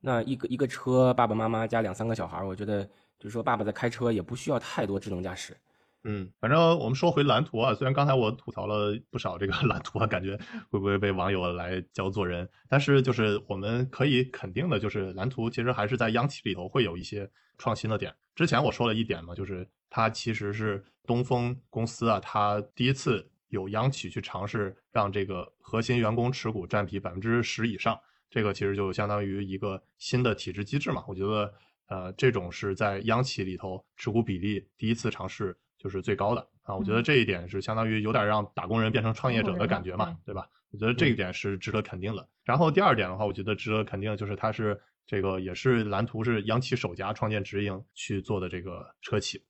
那一个一个车爸爸妈妈加两三个小孩，我觉得就是说爸爸在开车也不需要太多智能驾驶。嗯，反正我们说回蓝图啊，虽然刚才我吐槽了不少这个 蓝图啊，感觉会不会被网友来教做人，但是就是我们可以肯定的，就是蓝图其实还是在央企里头会有一些创新的点。之前我说了一点嘛，就是它其实是东风公司啊，它第一次有央企去尝试让这个核心员工持股占比百分之十以上，这个其实就相当于一个新的体制机制嘛。我觉得呃，这种是在央企里头持股比例第一次尝试就是最高的啊。我觉得嗯这一点是相当于有点让打工人变成创业者的感觉嘛对吧？我觉得这一点是值得肯定的。然后第二点的话，我觉得值得肯定的就是它是这个也是蓝图是央企首家创建直营去做的这个车企，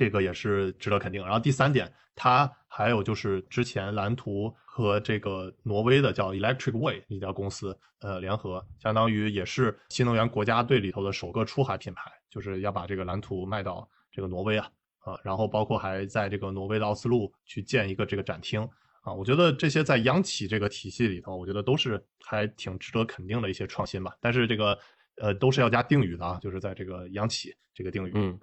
这个也是值得肯定。然后第三点，它还有就是之前蓝图和这个挪威的叫 Electric Way 一家公司呃联合，相当于也是新能源国家队里头的首个出海品牌，就是要把这个蓝图卖到这个挪威啊啊，然后包括还在这个挪威的奥斯陆去建一个这个展厅。啊，我觉得这些在央企这个体系里头，我觉得都是还挺值得肯定的一些创新吧。但是这个呃都是要加定语的啊，就是在这个央企这个定语。嗯，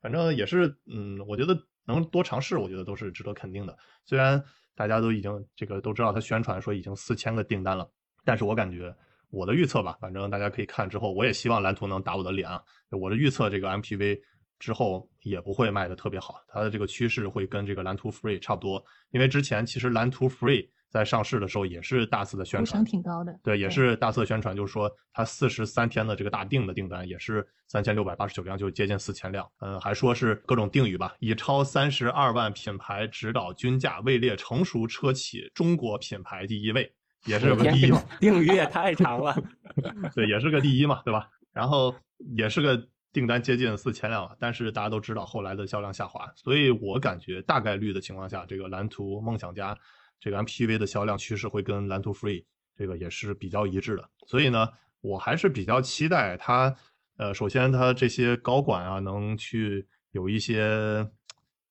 反正也是，嗯，我觉得能多尝试，我觉得都是值得肯定的。虽然大家都已经这个都知道他宣传说已经四千个订单了，但是我感觉我的预测吧，反正大家可以看之后，我也希望蓝图能打我的脸啊。我的预测这个 MPV 之后也不会卖的特别好，它的这个趋势会跟这个蓝图 Free 差不多，因为之前其实蓝图 Free 在上市的时候也是大肆的宣传声，挺高的。对，也是大肆的宣传，就是说它四十三天的这个大定的订单也是三千六百八十九辆，就接近四千辆。嗯，还说是各种定语吧，以超三十二万品牌指导均价位列成熟车企中国品牌第一位，也是个第一嘛。定语也太长了。对，也是个第一嘛，对吧？然后也是个订单接近四千辆了，但是大家都知道后来的销量下滑，所以我感觉大概率的情况下，这个蓝图梦想家这个 MPV 的销量趋势会跟蓝图 Free 这个也是比较一致的，所以呢，我还是比较期待它，呃，首先它这些高管啊能去有一些。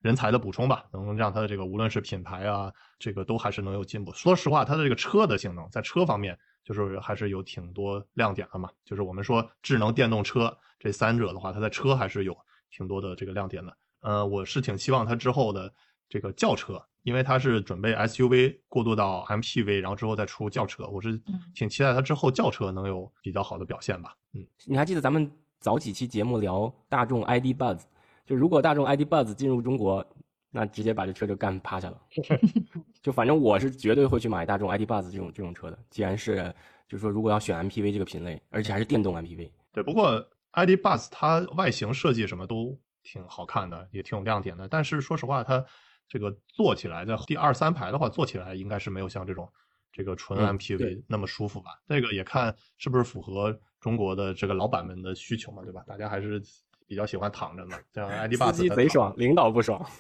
人才的补充吧，能让它的这个无论是品牌啊，这个都还是能有进步。说实话，它的这个车的性能，在车方面就是还是有挺多亮点的嘛。就是我们说智能电动车这三者的话，它在车还是有挺多的这个亮点的。呃，我是挺希望它之后的这个轿车因为它是准备 SUV 过渡到 MPV，然后之后再出轿车，我是嗯挺期待它之后轿车能有比较好的表现吧。嗯，你还记得咱们早几期节目聊大众 ID Buzz，就如果大众 ID Buzz 进入中国，那直接把这车就干趴下了。就反正我是绝对会去买大众 ID Buzz 这种这种车的。既然是就是说如果要选 MPV 这个品类，而且还是电动 MPV，对。不过 ID Buzz 它外形设计什么都挺好看的，也挺有亮点的。但是说实话，它这个坐起来在第二三排的话，坐起来应该是没有像这种这个纯嗯 MPV 那么舒服吧。这个也看是不是符合中国的这个老板们的需求嘛，对吧？大家还是比较喜欢躺着嘛，这样 ID 司 Buzz 机贼爽，领导不爽。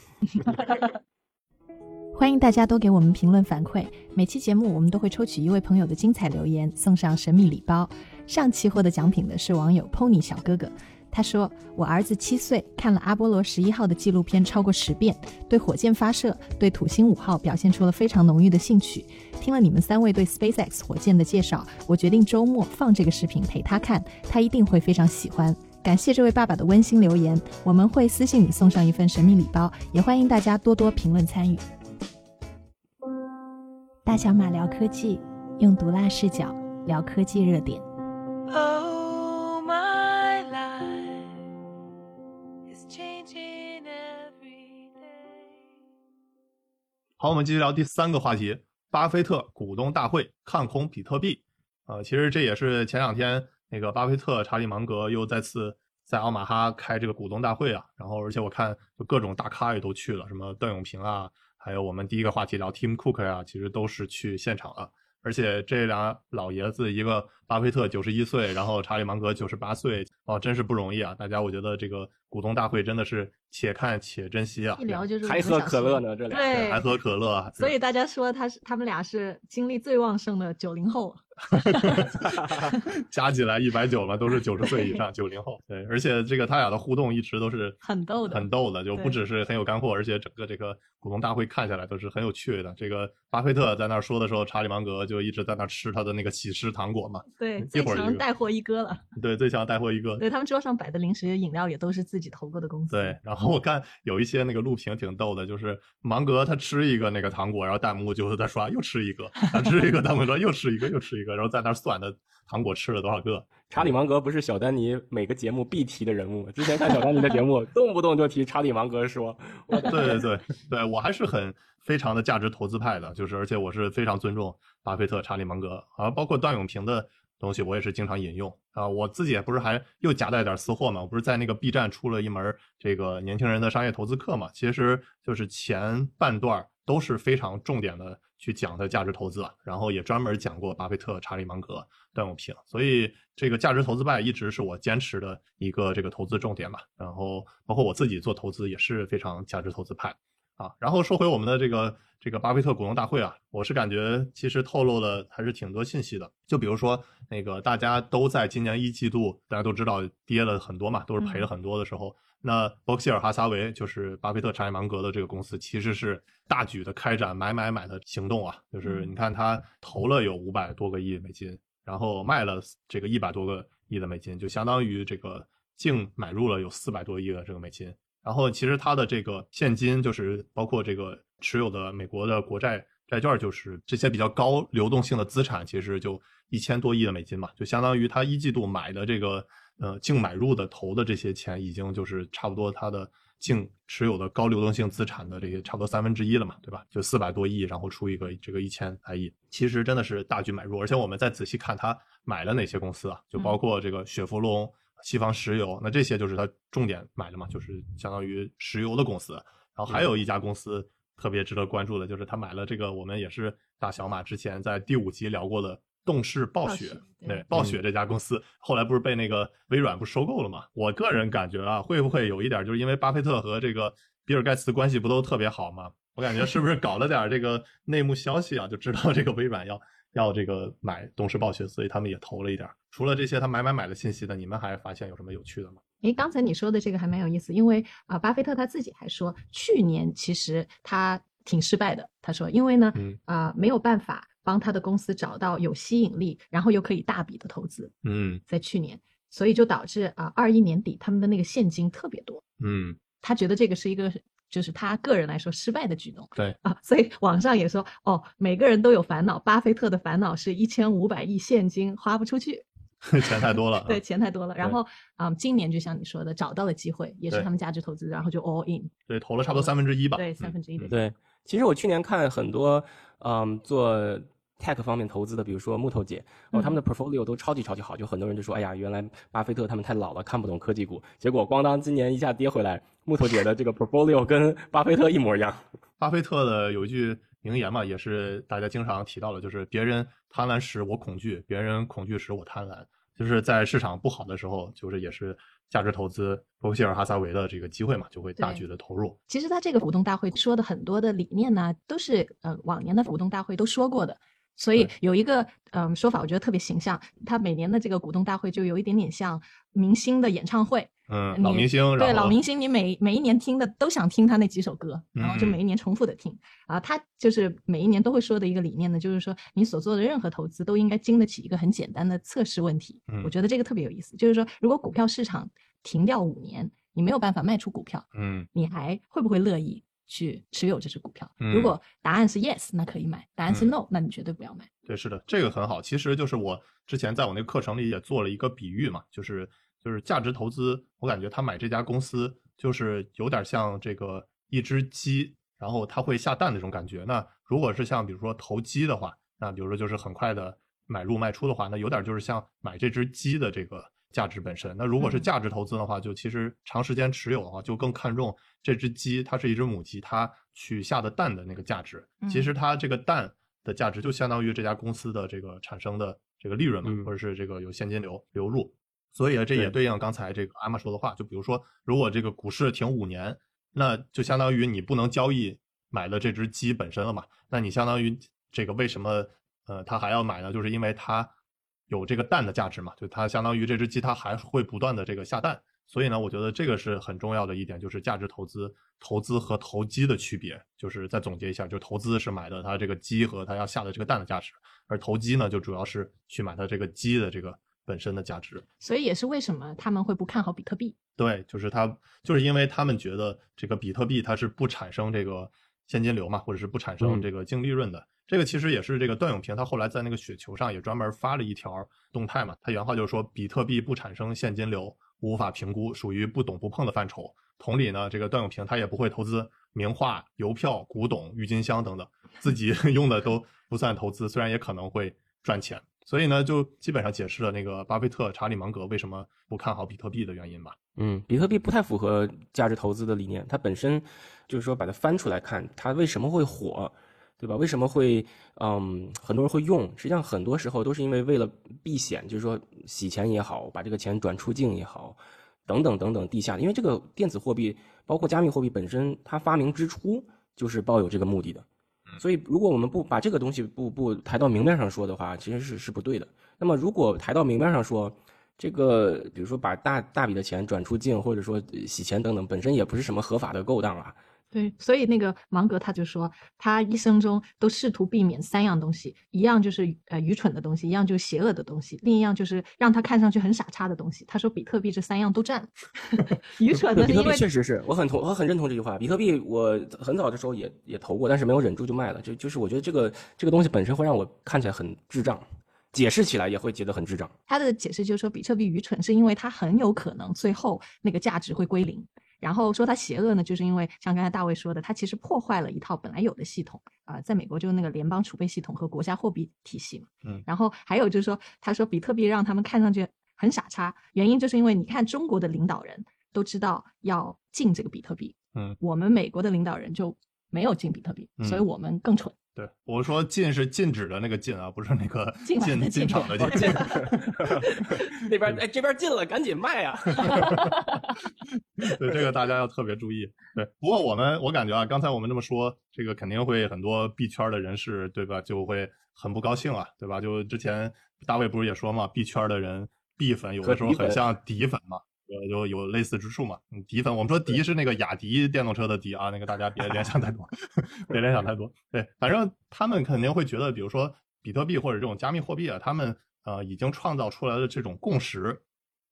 欢迎大家多给我们评论反馈，每期节目我们都会抽取一位朋友的精彩留言，送上神秘礼包。上期获得奖品的是网友 Pony 小哥哥，他说：“我儿子七岁，看了阿波罗十一号的纪录片超过十遍，对火箭发射、对土星五号表现出了非常浓郁的兴趣。听了你们三位对 SpaceX 火箭的介绍，我决定周末放这个视频陪他看，他一定会非常喜欢。”感谢这位爸爸的温馨留言，我们会私信你送上一份神秘礼包，也欢迎大家多多评论参与。大小马聊科技，用毒辣视角聊科技热点。Oh, 好，我们继续聊第三个话题：巴菲特股东大会看空比特币。呃，其实这也是前两天那个巴菲特查理芒格又再次在奥马哈开这个股东大会啊。然后，而且我看就各种大咖也都去了，什么段永平啊，还有我们第一个话题聊 Tim Cook 呀、其实都是去现场了。而且这俩老爷子，一个巴菲特九十一岁，然后查理芒格九十八岁，哦，真是不容易啊！大家，我觉得这个股东大会真的是且看且珍惜啊！一聊就是还喝可乐呢，这俩。对，还喝可乐啊，所以大家说他是他们俩是精力最旺盛的九零后。加起来一百九嘛，都是九十岁以上，九零后。对，而且这个他俩的互动一直都是很逗的很逗的，就不只是很有干货，而且整个这个股东大会看下来都是很有趣的。这个巴菲特在那儿说的时候，查理芒格就一直在那儿吃他的那个喜事糖果嘛。对，最强带货一哥了。对，最强带货一哥。对他们桌上摆的零食、饮料也都是自己投过的公司。对，然后我看有一些那个录屏挺逗的，就是芒格他吃一个那个糖果，然后弹幕就是在刷又吃一个，他吃一个，弹幕说又吃一个，又吃一个，然后在那儿算的糖果吃了多少个。查理芒格不是小丹尼每个节目必提的人物吗？之前看小丹尼的节目，动不动就提查理芒格说，对对对对，我还是很非常的价值投资派的，就是而且我是非常尊重巴菲特、查理芒格啊，包括段永平的东西，我也是经常引用啊。我自己也不是还又夹带点私货嘛，我不是在那个 B 站出了一门这个年轻人的商业投资课嘛，其实就是前半段都是非常重点的去讲的价值投资啊，然后也专门讲过巴菲特、查理芒格、段永平，所以这个价值投资派一直是我坚持的一个这个投资重点吧。然后包括我自己做投资也是非常价值投资派啊。然后说回我们的这个这个巴菲特股东大会啊，我是感觉其实透露了还是挺多信息的。就比如说那个大家都在今年一季度，大家都知道跌了很多嘛，都是赔了很多的时候，那伯克希尔哈撒韦就是巴菲特、查理芒格的这个公司，其实是大举的开展买买买的行动啊。就是你看他投了有五百多个亿美金，然后卖了这个一百多个亿的美金，就相当于这个净买入了有四百多亿的这个美金。然后其实它的这个现金就是包括这个持有的美国的国债债券，就是这些比较高流动性的资产，其实就一千多亿的美金嘛，就相当于他一季度买的这个呃净买入的投的这些钱，已经就是差不多他的净持有的高流动性资产的这些差不多三分之一了嘛，对吧？就四百多亿，然后出一个这个一千来亿，其实真的是大举买入，而且我们再仔细看他买了哪些公司啊，就包括这个雪佛龙。西方石油，那这些就是他重点买的嘛，就是相当于石油的公司。然后还有一家公司特别值得关注的，就是他买了这个我们也是大小马之前在第五集聊过的动视暴雪。暴雪对对，暴雪这家公司后来不是被那个微软不收购了嘛？我个人感觉啊，会不会有一点就是因为巴菲特和这个比尔盖茨关系不都特别好吗？我感觉是不是搞了点这个内幕消息啊，就知道这个微软要。要这个买动视暴雪，所以他们也投了一点。除了这些他买买买的信息的，你们还发现有什么有趣的吗？诶，刚才你说的这个还蛮有意思，因为啊、巴菲特他自己还说，去年其实他挺失败的。他说，因为呢，嗯啊、没有办法帮他的公司找到有吸引力，然后又可以大笔的投资，嗯在去年，所以就导致啊，二、一年底他们的那个现金特别多。嗯他觉得这个是一个就是他个人来说失败的举动。对啊，所以网上也说，哦，每个人都有烦恼，巴菲特的烦恼是一千五百亿现金花不出去，钱太多了。对，钱太多了。然后，嗯，今年就像你说的，找到了机会，也是他们价值投资，然后就 all in，对，投了差不多三分之一吧。对，嗯三分之一的。对，其实我去年看很多，嗯，做 tech 方面投资的，比如说木头姐，哦，他们的 portfolio 都超级超级好，就很多人就说，哎呀，原来巴菲特他们太老了，看不懂科技股，结果咣当今年一下跌回来，木头姐的这个 portfolio 跟巴菲特一模一样。巴菲特的有一句名言嘛，也是大家经常提到的，就是别人贪婪时我恐惧，别人恐惧时我贪婪。就是在市场不好的时候，就是也是价值投资伯克希尔哈撒韦的这个机会嘛，就会大举的投入。其实他这个股东大会说的很多的理念呢，都是呃往年的股东大会都说过的。所以有一个嗯说法，我觉得特别形象。他每年的这个股东大会就有一点点像明星的演唱会，嗯，老明星，对老明星，你每每一年听的都想听他那几首歌，然后就嗯每一年重复的听啊。他就是每一年都会说的一个理念呢，就是说你所做的任何投资都应该经得起一个很简单的测试问题。嗯我觉得这个特别有意思，就是说如果股票市场停掉五年，你没有办法卖出股票，嗯你还会不会乐意去持有这只股票？嗯如果答案是 yes，那可以买；答案是嗯 no，、那你绝对不要买。对，是的，这个很好。其实就是我之前在我那个课程里也做了一个比喻嘛，就是就是价值投资，我感觉他买这家公司就是有点像这个一只鸡，然后它会下蛋的这种感觉。那如果是像比如说投机的话，那比如说就是很快的买入卖出的话，那有点就是像买这只鸡的这个价值本身。那如果是嗯价值投资的话，就其实长时间持有的话，就更看重这只鸡，它是一只母鸡，它取下的蛋的那个价值。其实嗯它这个蛋的价值就相当于这家公司的这个产生的这个利润嘛，嗯或者是这个有现金流流入。所以这也对对应刚才这个阿玛说的话，就比如说，如果这个股市停五年，那就相当于你不能交易买的这只鸡本身了嘛？那你相当于这个为什么呃他还要买呢？就是因为它有这个蛋的价值嘛，就它相当于这只鸡它还会不断的这个下蛋。所以呢，我觉得这个是很重要的一点，就是价值投资、投资和投机的区别。就是再总结一下，就投资是买的它这个鸡和它要下的这个蛋的价值，而投机呢，就主要是去买它这个鸡的这个本身的价值。所以也是为什么他们会不看好比特币。对，就是它，就是因为他们觉得这个比特币它是不产生这个现金流嘛，或者是不产生嗯这个净利润的。这个其实也是这个段永平他后来在那个雪球上也专门发了一条动态嘛，他原话就是说，比特币不产生现金流，无法评估，属于不懂不碰的范畴。同理呢，这个段永平他也不会投资名画、邮票、古董、郁金香等等，自己 用的都不算投资，虽然也可能会赚钱。所以呢，就基本上解释了那个巴菲特、查理芒格为什么不看好比特币的原因吧。嗯，比特币不太符合价值投资的理念，它本身就是说把它翻出来看，它为什么会火，对吧？为什么会嗯很多人会用？实际上很多时候都是因为为了避险，就是说洗钱也好，把这个钱转出境也好，等等等等地下，因为这个电子货币包括加密货币本身，它发明之初就是抱有这个目的的。所以，如果我们不把这个东西不不抬到明面上说的话，其实是是不对的。那么，如果抬到明面上说，这个比如说把大大笔的钱转出境，或者说呃洗钱等等，本身也不是什么合法的勾当啊。对，所以那个芒格他就说，他一生中都试图避免三样东西，一样就是呃愚蠢的东西，一样就是邪恶的东西，另一样就是让他看上去很傻叉的东西。他说比特币这三样都占了，愚蠢的比特币确实是我很同我很认同这句话。比特币我很早的时候也也投过，但是没有忍住就卖了。就就是我觉得这个这个东西本身会让我看起来很智障，解释起来也会觉得很智障。他的解释就是说，比特币愚蠢是因为它很有可能最后那个价值会归零。然后说它邪恶呢，就是因为像刚才大卫说的，它其实破坏了一套本来有的系统啊、在美国就是那个联邦储备系统和国家货币体系嘛。嗯然后还有就是说，他说比特币让他们看上去很傻叉，原因就是因为你看中国的领导人都知道要禁这个比特币，嗯，我们美国的领导人就没有禁比特币，所以嗯我们更蠢。对，我说禁是禁止的那个禁啊，不是那个 禁完的禁禁禁场的哦禁。那边哎这边进了，赶紧卖啊！对这个大家要特别注意。对，不过我们我感觉啊，刚才我们这么说，这个肯定会很多币圈的人士，对吧，就会很不高兴啊，对吧？就之前大卫不是也说嘛，币圈的人币粉有的时候很像底粉嘛。呃，就有类似之处嘛。嗯，敌粉，我们说迪是那个雅迪电动车的迪啊，那个大家别联想太多，别联想太多。对，反正他们肯定会觉得，比如说比特币或者这种加密货币啊，他们呃已经创造出来的这种共识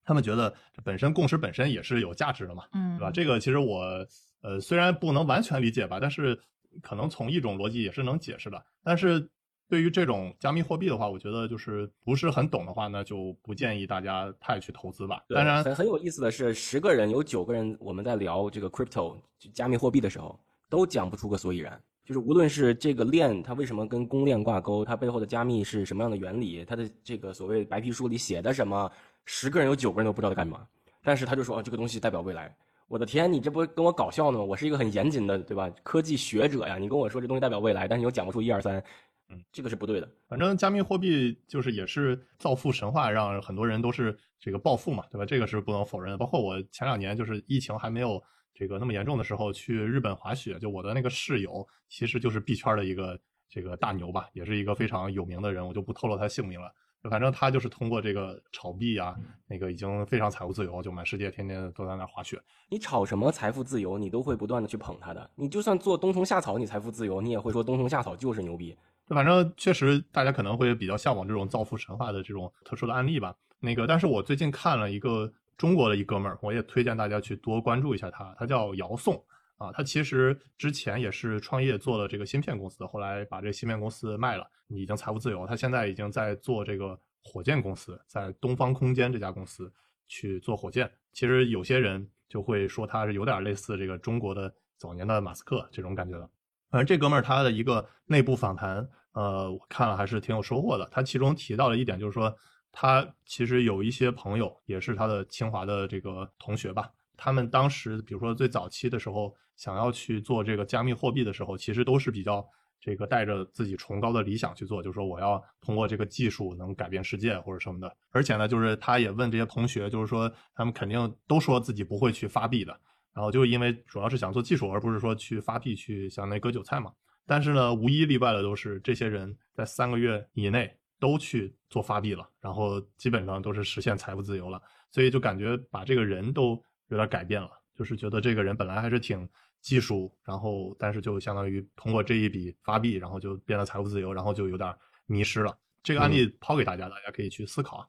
他们觉得这本身共识本身也是有价值的嘛，嗯对吧？这个其实我呃虽然不能完全理解吧，但是可能从一种逻辑也是能解释的。但是对于这种加密货币的话，我觉得就是不是很懂的话，那就不建议大家太去投资吧。当然，很很有意思的是，十个人有九个人我们在聊这个 crypto 加密货币的时候，都讲不出个所以然。就是无论是这个链它为什么跟公链挂钩，它背后的加密是什么样的原理，它的这个所谓白皮书里写的什么，十个人有九个人都不知道在干嘛。但是他就说，哦，这个东西代表未来。我的天，你这不跟我搞笑呢吗？我是一个很严谨的，对吧？科技学者呀，你跟我说这东西代表未来，但是你又讲不出一二三，嗯，这个是不对的。反正加密货币就是也是造富神话，让很多人都是这个暴富嘛，对吧？这个是不能否认的。包括我前两年就是疫情还没有这个那么严重的时候，去日本滑雪，就我的那个室友其实就是币圈的一个这个大牛吧，也是一个非常有名的人，我就不透露他姓名了。反正他就是通过这个炒币啊，那个已经非常财务自由，就满世界天天都在那儿滑雪。你炒什么财富自由，你都会不断的去捧他的。你就算做冬虫夏草，你财富自由，你也会说冬虫夏草就是牛逼。反正确实，大家可能会比较向往这种造富神话的这种特殊的案例吧。那个，但是我最近看了一个中国的一哥们儿，我也推荐大家去多关注一下他，他叫姚宋啊。他其实之前也是创业做了这个芯片公司，后来把这芯片公司卖了，已经财务自由。他现在已经在做这个火箭公司，在东方空间这家公司去做火箭。其实有些人就会说他是有点类似这个中国的早年的马斯克这种感觉的。反正这哥们儿他的一个内部访谈，呃，我看了还是挺有收获的。他其中提到了一点，就是说他其实有一些朋友也是他的清华的这个同学吧，他们当时比如说最早期的时候想要去做这个加密货币的时候，其实都是比较这个带着自己崇高的理想去做，就是说我要通过这个技术能改变世界或者什么的。而且呢，就是他也问这些同学，就是说他们肯定都说自己不会去发币的。然后就因为主要是想做技术，而不是说去发币去想那割韭菜嘛。但是呢，无一例外的都是这些人在三个月以内都去做发币了，然后基本上都是实现财富自由了。所以就感觉把这个人都有点改变了，就是觉得这个人本来还是挺技术，然后但是就相当于通过这一笔发币，然后就变得财富自由，然后就有点迷失了。这个案例抛给大家，大家可以去思考啊。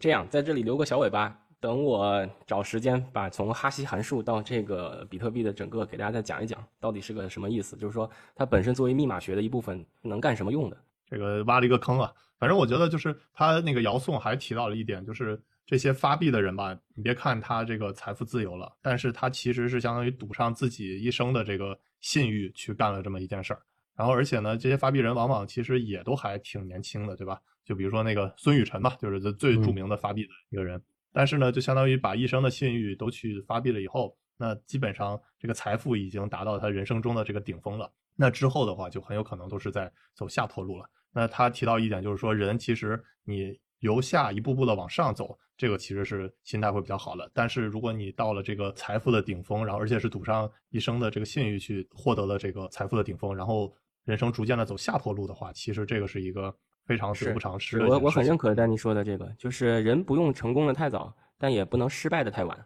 这样，在这里留个小尾巴，等我找时间把从哈希函数到这个比特币的整个给大家再讲一讲，到底是个什么意思？就是说它本身作为密码学的一部分能干什么用的？这个挖了一个坑啊。反正我觉得就是他那个姚颂还提到了一点，就是这些发币的人吧，你别看他这个财富自由了，但是他其实是相当于赌上自己一生的这个信誉去干了这么一件事儿。然后而且呢，这些发币人往往其实也都还挺年轻的，对吧？就比如说那个孙雨晨吧，就是最著名的发币的一个人。但是呢，就相当于把一生的信誉都去发币了以后，那基本上这个财富已经达到他人生中的这个顶峰了。那之后的话，就很有可能都是在走下坡路了。那他提到一点，就是说人其实你由下一步步的往上走，这个其实是心态会比较好的。但是如果你到了这个财富的顶峰，然后而且是赌上一生的这个信誉去获得了这个财富的顶峰，然后人生逐渐的走下坡路的话，其实这个是一个非常得不偿失。我我很认可丹尼说的这个，就是人不用成功的太早，但也不能失败的太晚。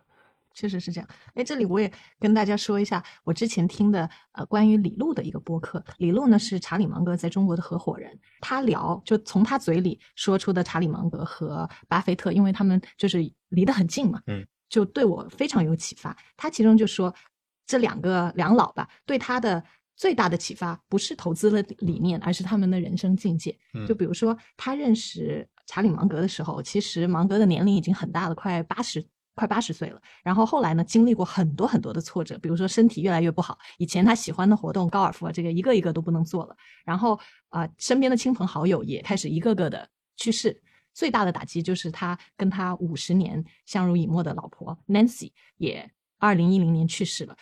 确实是这样。哎，这里我也跟大家说一下，我之前听的呃关于李璐的一个播客。李璐呢是查理芒格在中国的合伙人，他聊就从他嘴里说出的查理芒格和巴菲特，因为他们就是离得很近嘛，嗯，就对我非常有启发。他其中就说，这两个两老吧，对他的最大的启发不是投资的理念，而是他们的人生境界。嗯就比如说他认识查理芒格的时候，其实芒格的年龄已经很大了，快八十。快八十岁了，然后后来呢，经历过很多很多的挫折，比如说身体越来越不好，以前他喜欢的活动高尔夫啊，这个一个一个都不能做了，然后啊、呃身边的亲朋好友也开始一个个的去世，最大的打击就是他跟他五十年相濡以沫的老婆 Nancy 也二零一零年去世了。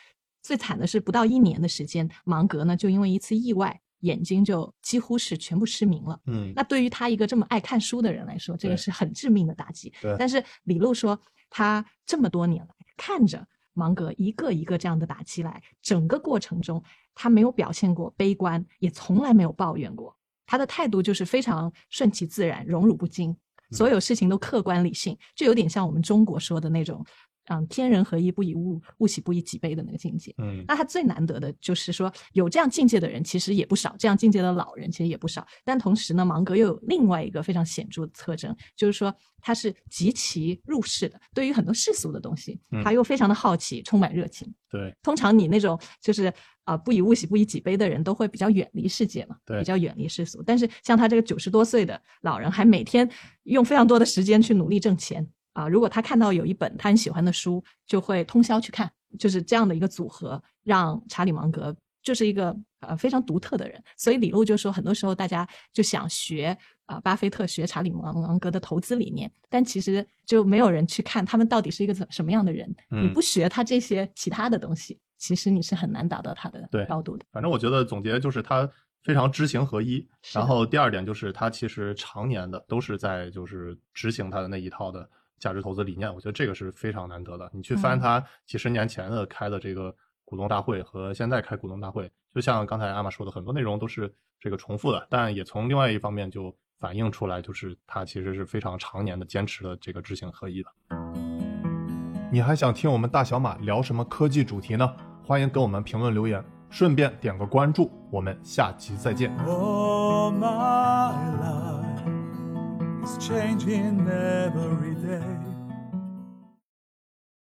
最惨的是，不到一年的时间，芒格呢就因为一次意外，眼睛就几乎是全部失明了。嗯，那对于他一个这么爱看书的人来说，这个是很致命的打击。对但是李璐说，他这么多年来看着芒格一个一个这样的打击来，整个过程中他没有表现过悲观，也从来没有抱怨过。他的态度就是非常顺其自然、荣辱不惊，所有事情都客观理性，就有点像我们中国说的那种嗯天人合一，不以物物喜，不以己悲的那个境界。嗯那他最难得的就是说，有这样境界的人其实也不少，这样境界的老人其实也不少。但同时呢，芒格又有另外一个非常显著的特征，就是说他是极其入世的，对于很多世俗的东西，嗯他又非常的好奇，充满热情。对，通常你那种就是啊、不以物喜，不以己悲的人，都会比较远离世界嘛，对比较远离世俗。但是像他这个九十多岁的老人，还每天用非常多的时间去努力挣钱啊、如果他看到有一本他很喜欢的书，就会通宵去看，就是这样的一个组合，让查理芒格就是一个呃非常独特的人。所以李路就说，很多时候大家就想学啊、巴菲特学查理芒芒格的投资理念，但其实就没有人去看他们到底是一个怎什么样的人。你嗯不学他这些其他的东西，其实你是很难达到他的高度的。反正我觉得总结就是他非常知行合一。然后第二点就是他其实常年的都是在就是执行他的那一套的价值投资理念，我觉得这个是非常难得的。你去翻嗯他几十年前的开的这个股东大会和现在开股东大会，就像刚才阿玛说的，很多内容都是这个重复的，但也从另外一方面就反映出来，就是他其实是非常常年的坚持的这个知行合一的。你还想听我们大小马聊什么科技主题呢？欢迎给我们评论留言，顺便点个关注，我们下期再见。Oh, my life is changing every day.